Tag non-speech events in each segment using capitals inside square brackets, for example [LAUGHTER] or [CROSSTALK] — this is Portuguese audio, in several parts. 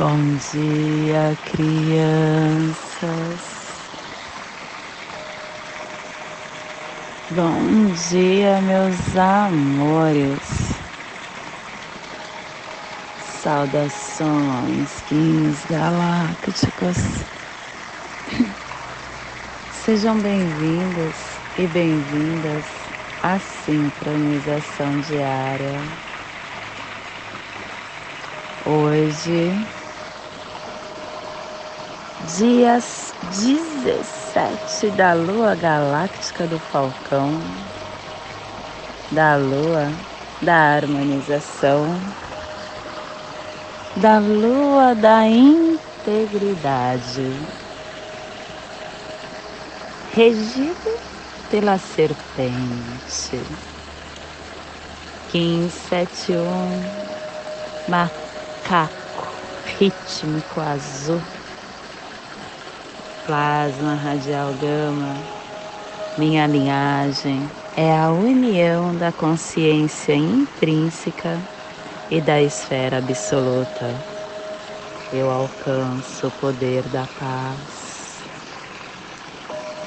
Bom dia, crianças. Bom dia, meus amores. Saudações, quins galácticos. [COUGHS] Sejam bem-vindos e bem-vindas à sincronização diária. Hoje dias 17 da lua galáctica do Falcão, da lua da harmonização, da lua da integridade, regido pela serpente. 1571 macaco rítmico azul plasma radial gama, minha linhagem é a união da consciência intrínseca e da esfera absoluta. Eu alcanço o poder da paz.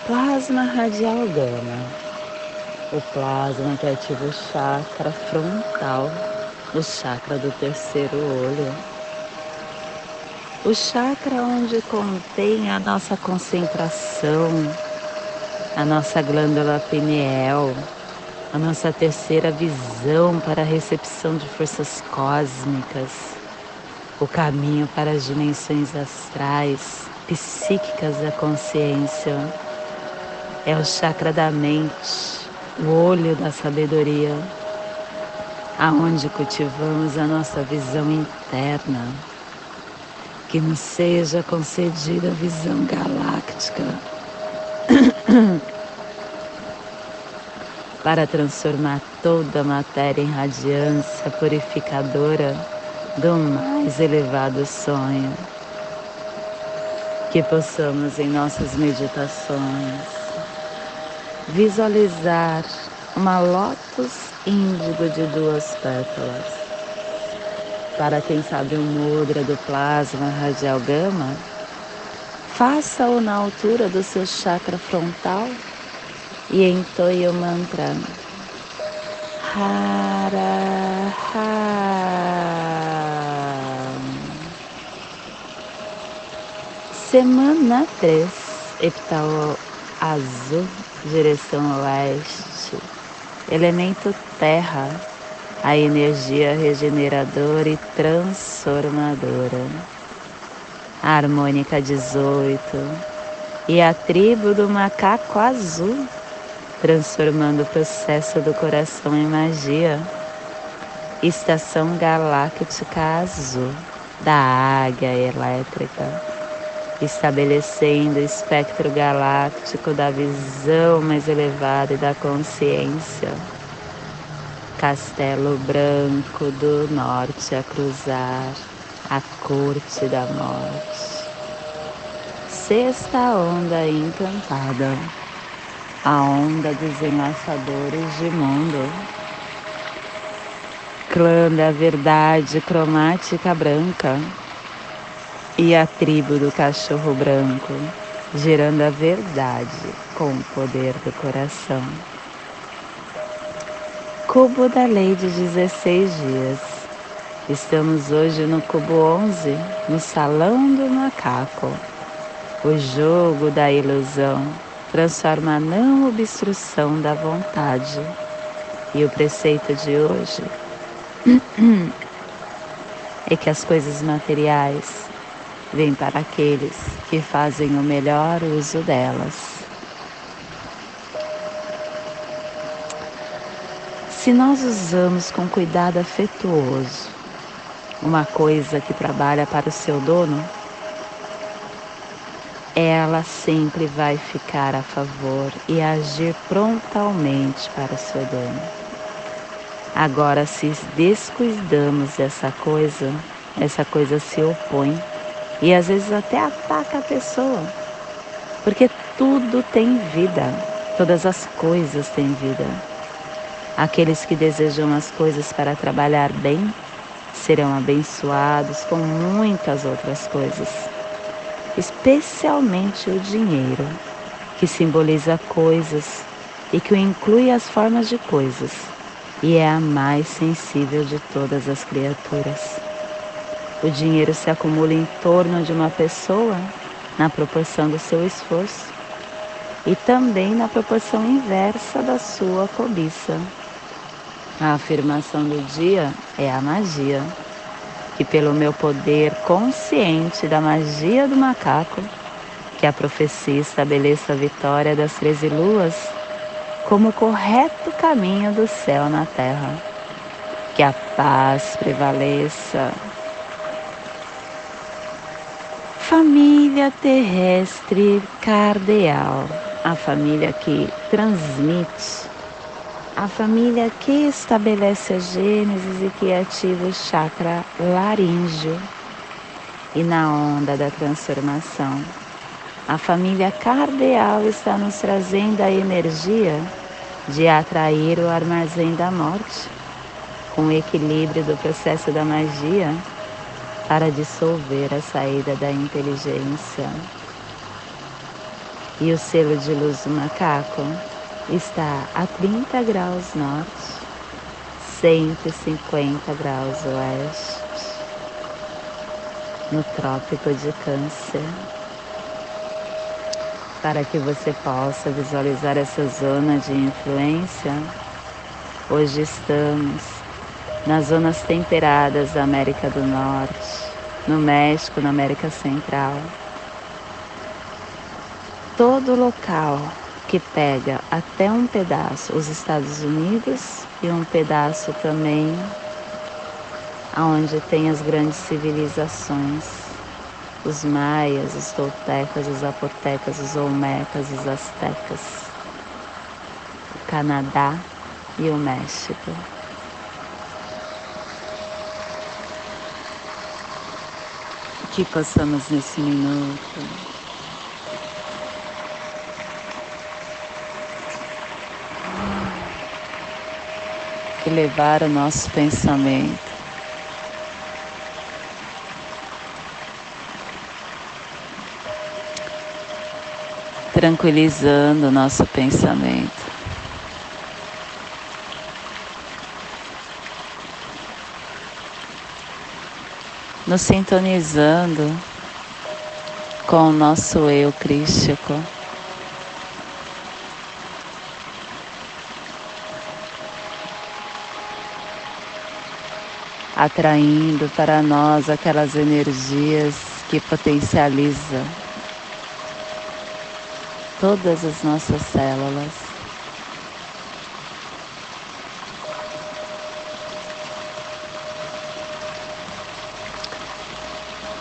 Plasma radial gama, o plasma que ativa o chakra frontal, o chakra do terceiro olho o chakra onde contém a nossa concentração, a nossa glândula pineal, a nossa terceira visão para a recepção de forças cósmicas, o caminho para as dimensões astrais, psíquicas da consciência. É o chakra da mente, o olho da sabedoria, aonde cultivamos a nossa visão interna que nos seja concedida a visão galáctica [COUGHS] para transformar toda a matéria em radiância purificadora do mais elevado sonho. Que possamos em nossas meditações visualizar uma lótus índigo de duas pétalas para quem sabe o mudra do plasma radial gama, faça-o na altura do seu chakra frontal e entoie o mantra. Hara Semana 3, epital azul, direção oeste, elemento terra a energia regeneradora e transformadora. A harmônica 18 e a tribo do macaco azul, transformando o processo do coração em magia. Estação galáctica azul da águia elétrica, estabelecendo o espectro galáctico da visão mais elevada e da consciência Castelo Branco do Norte a cruzar a corte da morte. Sexta onda encantada, a onda dos enlaçadores de mundo. Clã da verdade cromática branca e a tribo do cachorro branco, gerando a verdade com o poder do coração. Cubo da Lei de 16 dias. Estamos hoje no Cubo 11, no Salão do Macaco. O jogo da ilusão transforma a não obstrução da vontade. E o preceito de hoje [CLEARS THROAT] é que as coisas materiais vêm para aqueles que fazem o melhor uso delas. Se nós usamos com cuidado afetuoso uma coisa que trabalha para o seu dono, ela sempre vai ficar a favor e agir prontamente para o seu dono. Agora, se descuidamos dessa coisa, essa coisa se opõe e às vezes até ataca a pessoa, porque tudo tem vida, todas as coisas têm vida. Aqueles que desejam as coisas para trabalhar bem serão abençoados com muitas outras coisas, especialmente o dinheiro, que simboliza coisas e que inclui as formas de coisas e é a mais sensível de todas as criaturas. O dinheiro se acumula em torno de uma pessoa na proporção do seu esforço e também na proporção inversa da sua cobiça. A afirmação do dia é a magia, que pelo meu poder consciente da magia do macaco, que a profecia estabeleça a vitória das treze luas como o correto caminho do céu na terra. Que a paz prevaleça. Família terrestre cardeal, a família que transmite, a família que estabelece a gênesis e que ativa o chakra laríngeo e na onda da transformação. A família cardeal está nos trazendo a energia de atrair o armazém da morte, com o equilíbrio do processo da magia para dissolver a saída da inteligência. E o selo de luz do macaco está a 30 graus norte, 150 graus oeste, no Trópico de Câncer para que você possa visualizar essa zona de influência. Hoje estamos nas zonas temperadas da América do Norte, no México, na América Central. Todo local que pega até um pedaço os Estados Unidos e um pedaço também aonde tem as grandes civilizações. Os maias, os toltecas, os apotecas, os olmecas, os astecas, o Canadá e o México. Que possamos nesse minuto elevar o nosso pensamento tranquilizando o nosso pensamento. Nos sintonizando com o nosso eu crístico. Atraindo para nós aquelas energias que potencializam todas as nossas células.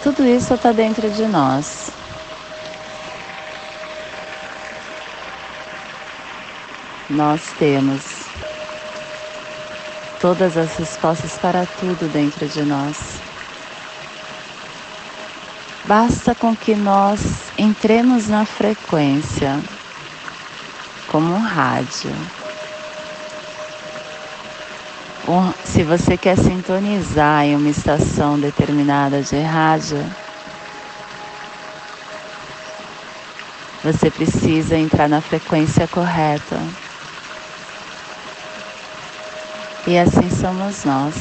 Tudo isso está dentro de nós. Nós temos todas as respostas para tudo dentro de nós. Basta com que nós entremos na frequência como um rádio. se você quer sintonizar em uma estação determinada de rádio, você precisa entrar na frequência correta. E assim somos nós.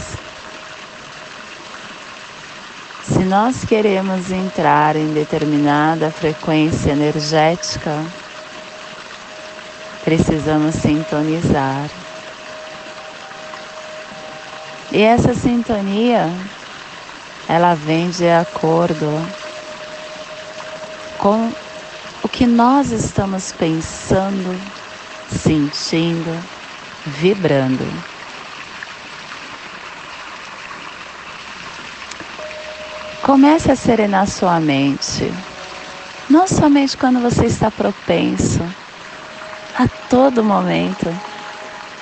Se nós queremos entrar em determinada frequência energética, precisamos sintonizar. E essa sintonia, ela vem de acordo com o que nós estamos pensando, sentindo, vibrando. Comece a serenar sua mente, não somente quando você está propenso, a todo momento,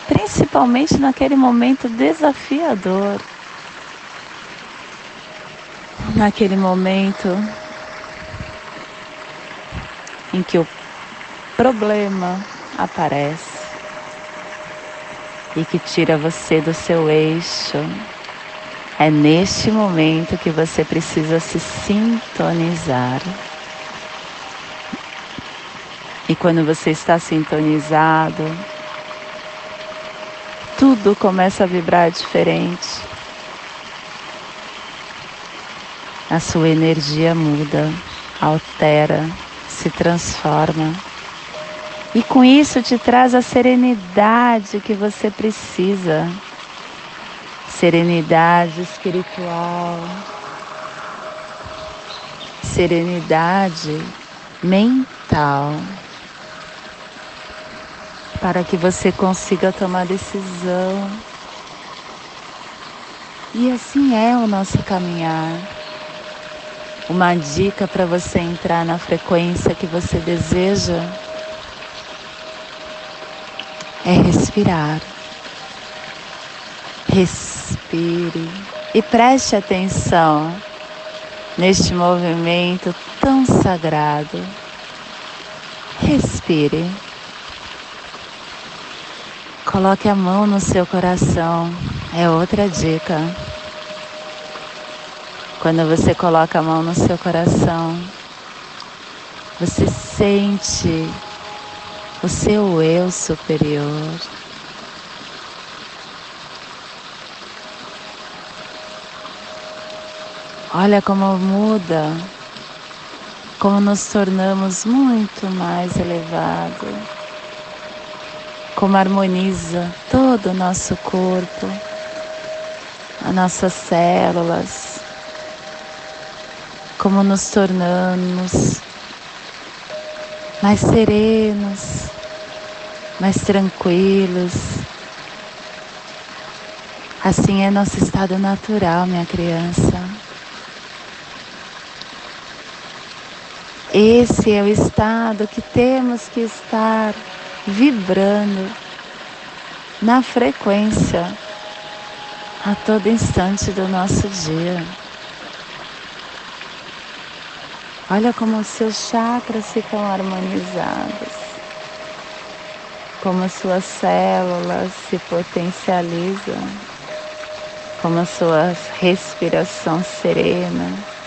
principalmente naquele momento desafiador, naquele momento em que o problema aparece e que tira você do seu eixo É neste momento que você precisa se sintonizar. E quando você está sintonizado, tudo começa a vibrar diferente. A sua energia muda, altera, se transforma. E com isso te traz a serenidade que você precisa. Serenidade espiritual, serenidade mental para que você consiga tomar decisão. E assim é o nosso caminhar. Uma dica para você entrar na frequência que você deseja é respirar. Respire e preste atenção neste movimento tão sagrado. Respire. Coloque a mão no seu coração. É outra dica. Quando você coloca a mão no seu coração, você sente o seu eu superior. Olha como muda, como nos tornamos muito mais elevados como harmoniza todo o nosso corpo, as nossas células, como nos tornamos mais serenos, mais tranquilos. Assim é nosso estado natural, minha criança. Esse é o estado que temos que estar vibrando na frequência a todo instante do nosso dia. Olha como os seus chakras ficam harmonizados, como as suas células se potencializam, como a sua respiração serena,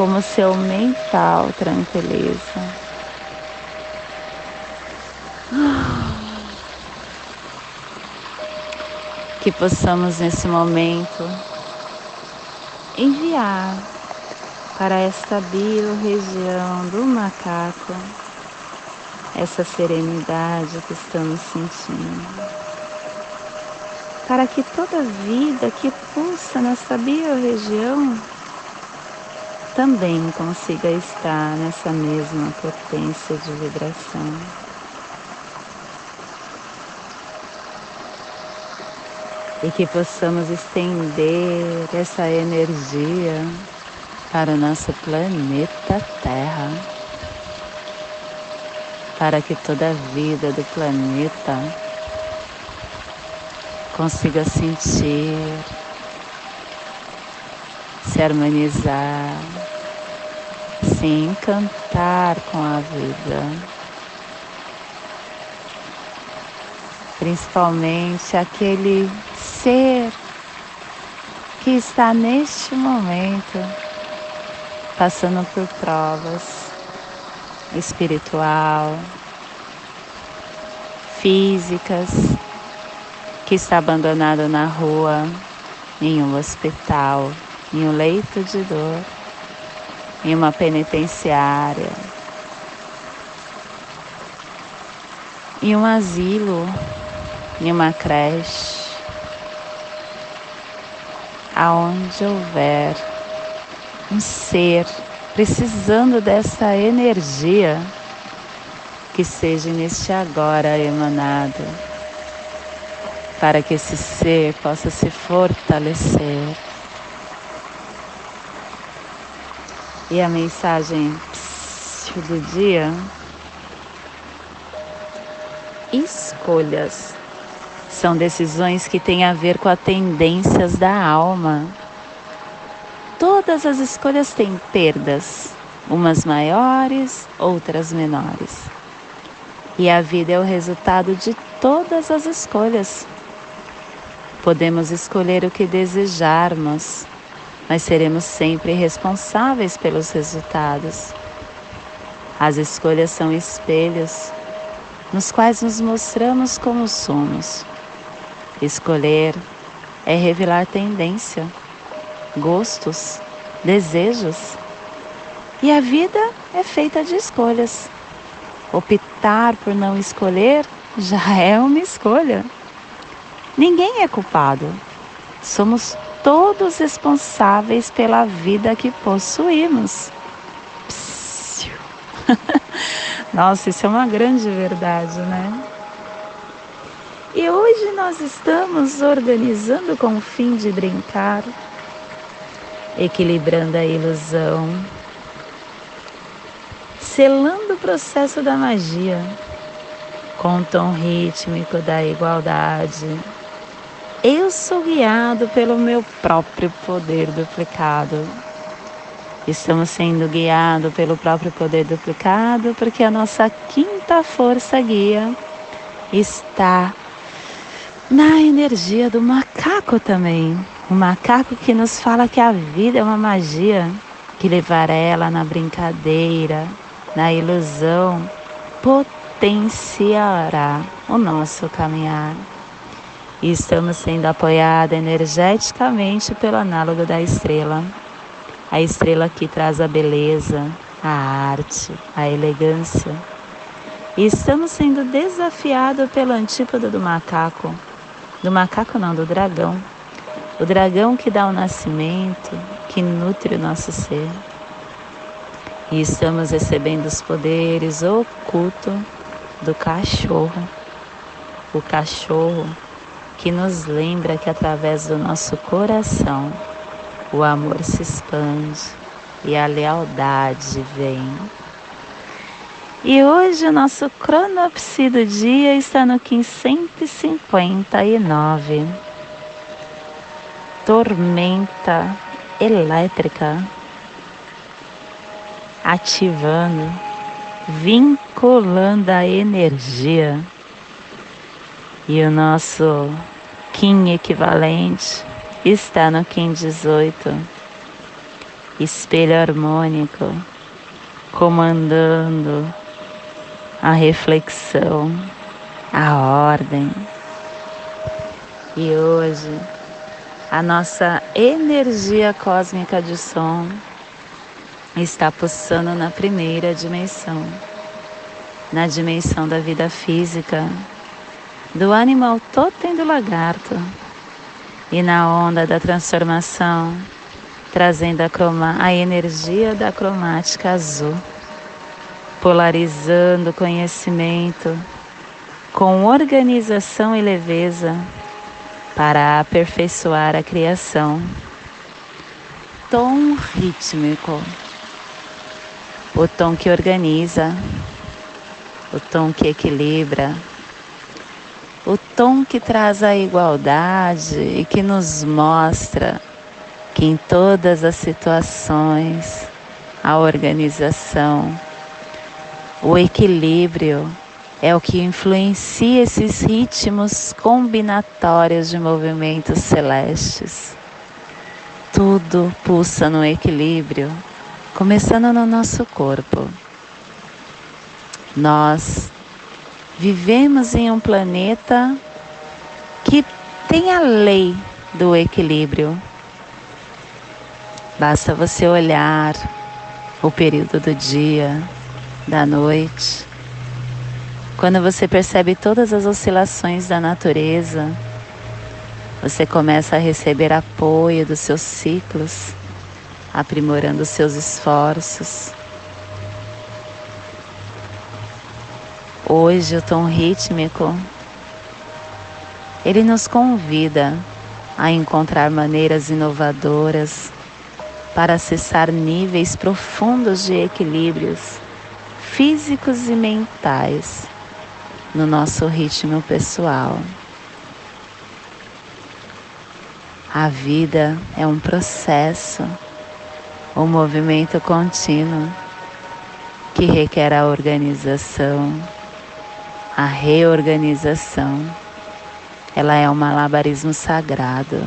como seu mental tranquiliza. Que possamos nesse momento enviar para esta biorregião do macaco essa serenidade que estamos sentindo. Para que toda vida que pulsa nessa biorregião também consiga estar nessa mesma potência de vibração. e que possamos estender essa energia para o nosso planeta Terra, para que toda a vida do planeta consiga sentir, se harmonizar, se encantar com a vida. Principalmente aquele ser que está neste momento passando por provas espiritual, físicas, que está abandonado na rua, em um hospital, em um leito de dor, em uma penitenciária, em um asilo, em uma creche aonde houver um ser precisando dessa energia que seja neste agora emanado, para que esse ser possa se fortalecer. E a mensagem do dia: escolhas são decisões que têm a ver com as tendências da alma. Todas as escolhas têm perdas, umas maiores, outras menores. E a vida é o resultado de todas as escolhas. Podemos escolher o que desejarmos, mas seremos sempre responsáveis pelos resultados. As escolhas são espelhos nos quais nos mostramos como somos. Escolher é revelar tendência, gostos, desejos. E a vida é feita de escolhas. Optar por não escolher já [LAUGHS] é uma escolha. Ninguém é culpado. Somos todos responsáveis pela vida que possuímos. [LAUGHS] Nossa, isso é uma grande verdade, né? E hoje nós estamos organizando com o fim de brincar, equilibrando a ilusão, selando o processo da magia com o tom rítmico da igualdade. Eu sou guiado pelo meu próprio poder duplicado. Estamos sendo guiados pelo próprio poder duplicado porque a nossa quinta força guia está na energia do macaco também. O macaco que nos fala que a vida é uma magia, que levar ela na brincadeira, na ilusão, potenciará o nosso caminhar. E estamos sendo apoiados energeticamente pelo análogo da estrela. A estrela que traz a beleza, a arte, a elegância. E estamos sendo desafiados pelo antípoda do macaco, do macaco não, do dragão. O dragão que dá o nascimento, que nutre o nosso ser. E estamos recebendo os poderes ocultos do cachorro. O cachorro que nos lembra que através do nosso coração o amor se expande e a lealdade vem. E hoje o nosso cronopsi do dia está no 1559. Tormenta elétrica ativando, vinculando a energia. E o nosso Kim equivalente está no Kim 18, espelho harmônico, comandando a reflexão, a ordem. E hoje, a nossa energia cósmica de som está pulsando na primeira dimensão, na dimensão da vida física, do animal totem do lagarto e na onda da transformação, trazendo a, croma, a energia da cromática azul polarizando o conhecimento com organização e leveza para aperfeiçoar a criação. Tom rítmico, o tom que organiza, o tom que equilibra, o tom que traz a igualdade e que nos mostra que em todas as situações a organização o equilíbrio é o que influencia esses ritmos combinatórios de movimentos celestes. Tudo pulsa no equilíbrio, começando no nosso corpo. Nós vivemos em um planeta que tem a lei do equilíbrio. Basta você olhar o período do dia, da noite, quando você percebe todas as oscilações da natureza, você começa a receber apoio dos seus ciclos, aprimorando seus esforços. Hoje o tom rítmico ele nos convida a encontrar maneiras inovadoras para acessar níveis profundos de equilíbrios físicos e mentais no nosso ritmo pessoal. A vida é um processo, um movimento contínuo que requer a organização, a reorganização ela é um malabarismo sagrado.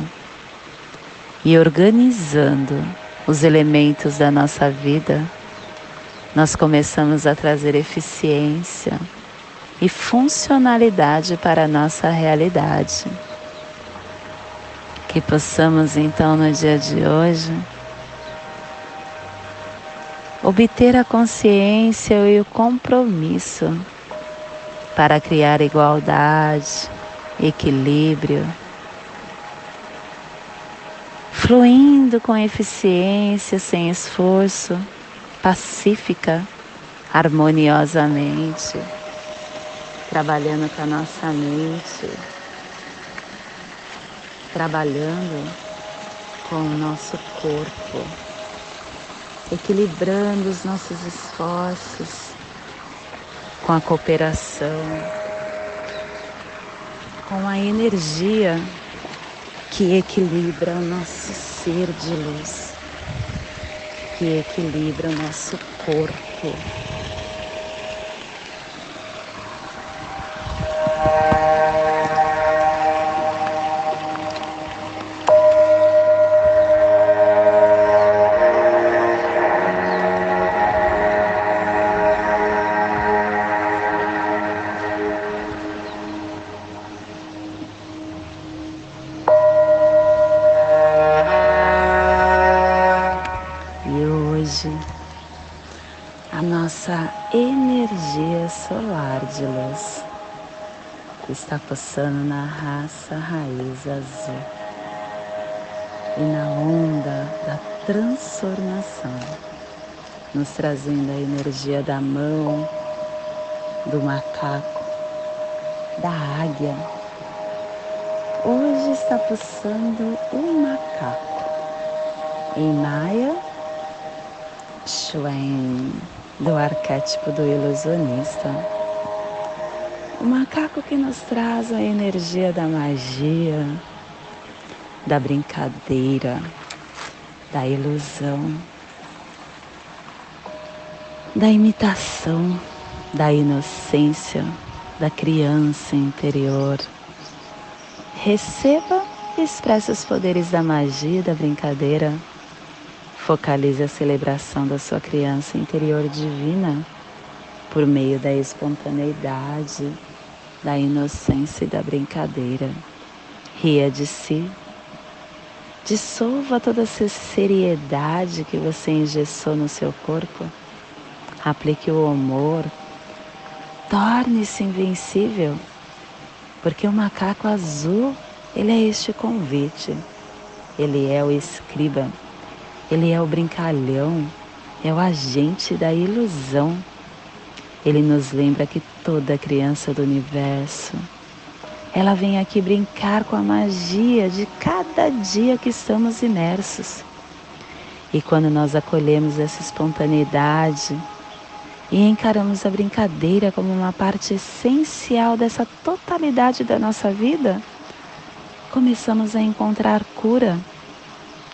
E organizando os elementos da nossa vida, nós começamos a trazer eficiência e funcionalidade para a nossa realidade. Que possamos então no dia de hoje obter a consciência e o compromisso para criar igualdade, equilíbrio, fluindo com eficiência, sem esforço, pacífica, harmoniosamente, trabalhando com a nossa mente, trabalhando com o nosso corpo, equilibrando os nossos esforços com a cooperação, com a energia que equilibra o nosso ser de luz, que equilibra o nosso corpo. Está passando na raça raiz azul e na onda da transformação, nos trazendo a energia da mão, do macaco, da águia. Hoje está passando um macaco. Em Maia, Shuen, do arquétipo do ilusionista o macaco que nos traz a energia da magia, da brincadeira, da ilusão, da imitação, da inocência, da criança interior. Receba e expresse os poderes da magia e da brincadeira. Focalize a celebração da sua criança interior divina por meio da espontaneidade, da inocência e da brincadeira. Ria de si. Dissolva toda essa seriedade que você engessou no seu corpo. Aplique o amor. Torne-se invencível. Porque o macaco azul, ele é este convite. Ele é o escriba. Ele é o brincalhão. É o agente da ilusão ele nos lembra que toda criança do universo, ela vem aqui brincar com a magia de cada dia que estamos imersos. E quando nós acolhemos essa espontaneidade e encaramos a brincadeira como uma parte essencial dessa totalidade da nossa vida, começamos a encontrar cura,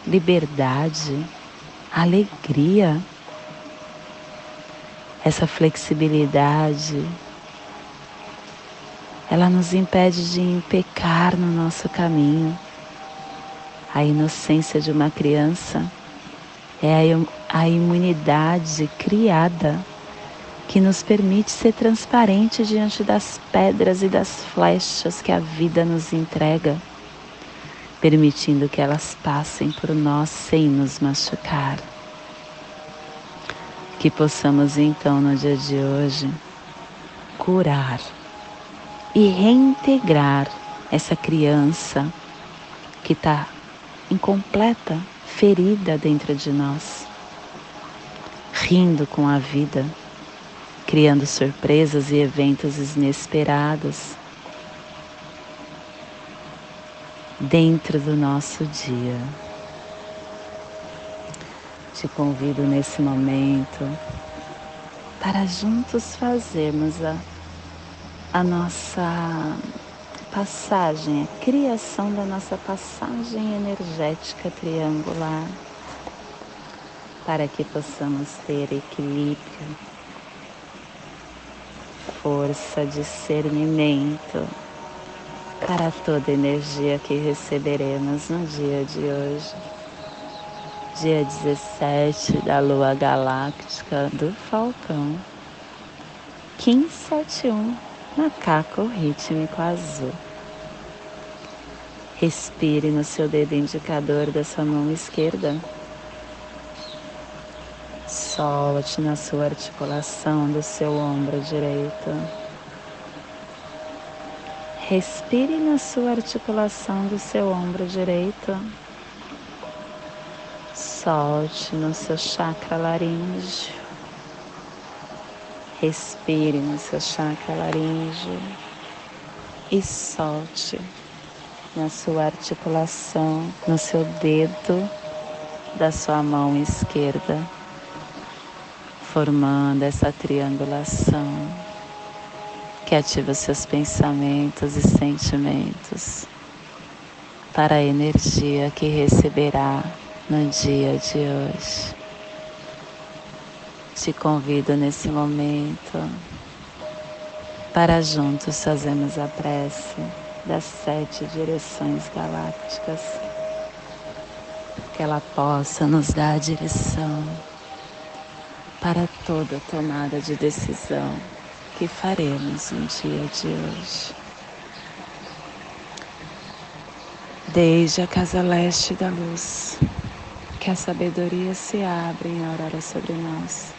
liberdade, alegria essa flexibilidade, ela nos impede de impecar no nosso caminho. A inocência de uma criança é a imunidade criada que nos permite ser transparente diante das pedras e das flechas que a vida nos entrega, permitindo que elas passem por nós sem nos machucar. Que possamos então no dia de hoje curar e reintegrar essa criança que está incompleta, ferida dentro de nós, rindo com a vida, criando surpresas e eventos inesperados dentro do nosso dia. Te convido nesse momento para juntos fazermos a, a nossa passagem, a criação da nossa passagem energética triangular, para que possamos ter equilíbrio, força, discernimento, para toda energia que receberemos no dia de hoje, dia 17 da lua galáctica do Falcão, 1571, macaco rítmico azul. Respire no seu dedo indicador da sua mão esquerda. Solte na sua articulação do seu ombro direito. Respire na sua articulação do seu ombro direito. Solte no seu chakra laríngeo. Respire no seu chakra laríngeo e solte na sua articulação, no seu dedo da sua mão esquerda, formando essa triangulação que ativa seus pensamentos e sentimentos para a energia que receberá no dia de hoje. Te convido nesse momento para juntos fazermos a prece das sete direções galácticas, que ela possa nos dar a direção para toda tomada de decisão que faremos no dia de hoje. Desde a casa leste da luz, que a sabedoria se abra em aurora sobre nós,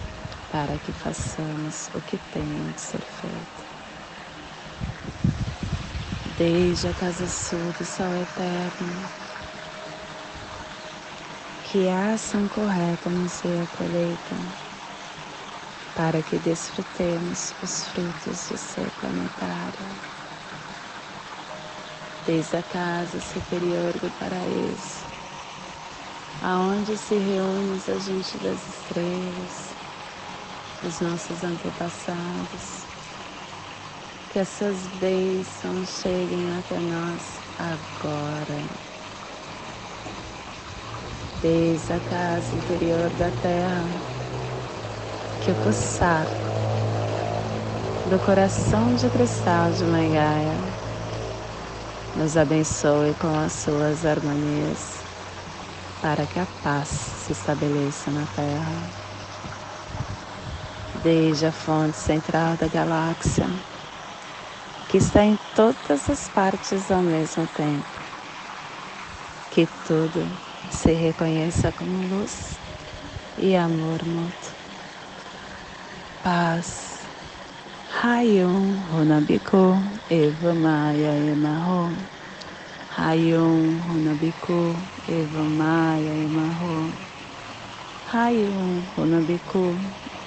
para que façamos o que tem de ser feito desde a casa sul do sol eterno. Que a ação correta nos seja a colheita, para que desfrutemos os frutos do ser planetário. Desde a casa superior do paraíso, aonde se reúne a gente das estrelas, os nossos antepassados, que essas bênçãos cheguem até nós agora. Desde a casa interior da terra, que o pulsar do coração de cristal de Mãe Gaia nos abençoe com as suas harmonias para que a paz se estabeleça na Terra. Desde a fonte central da galáxia, que está em todas as partes ao mesmo tempo. Que tudo se reconheça como luz e amor mútuo. Paz. Hayum Runabiku Eva Maia Emarro. Hayum Runabiku Eva Maia Emarro. Hayum Runabiku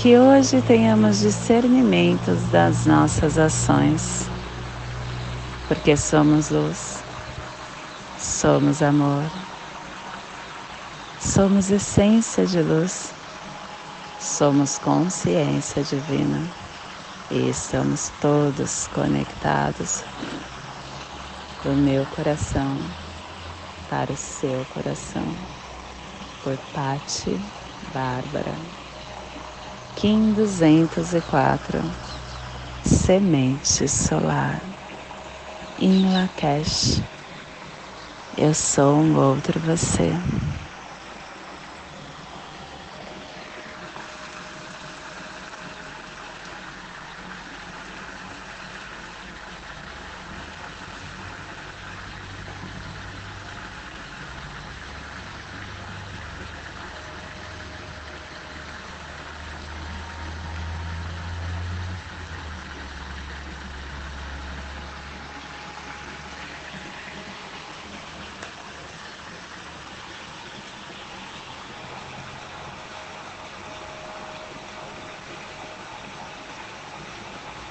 Que hoje tenhamos discernimentos das nossas ações porque somos luz, somos amor, somos essência de luz, somos consciência divina e estamos todos conectados do meu coração para o seu coração. Por Pati Bárbara. Kim 204 Semente Solar em Lakesh. Eu sou um outro você.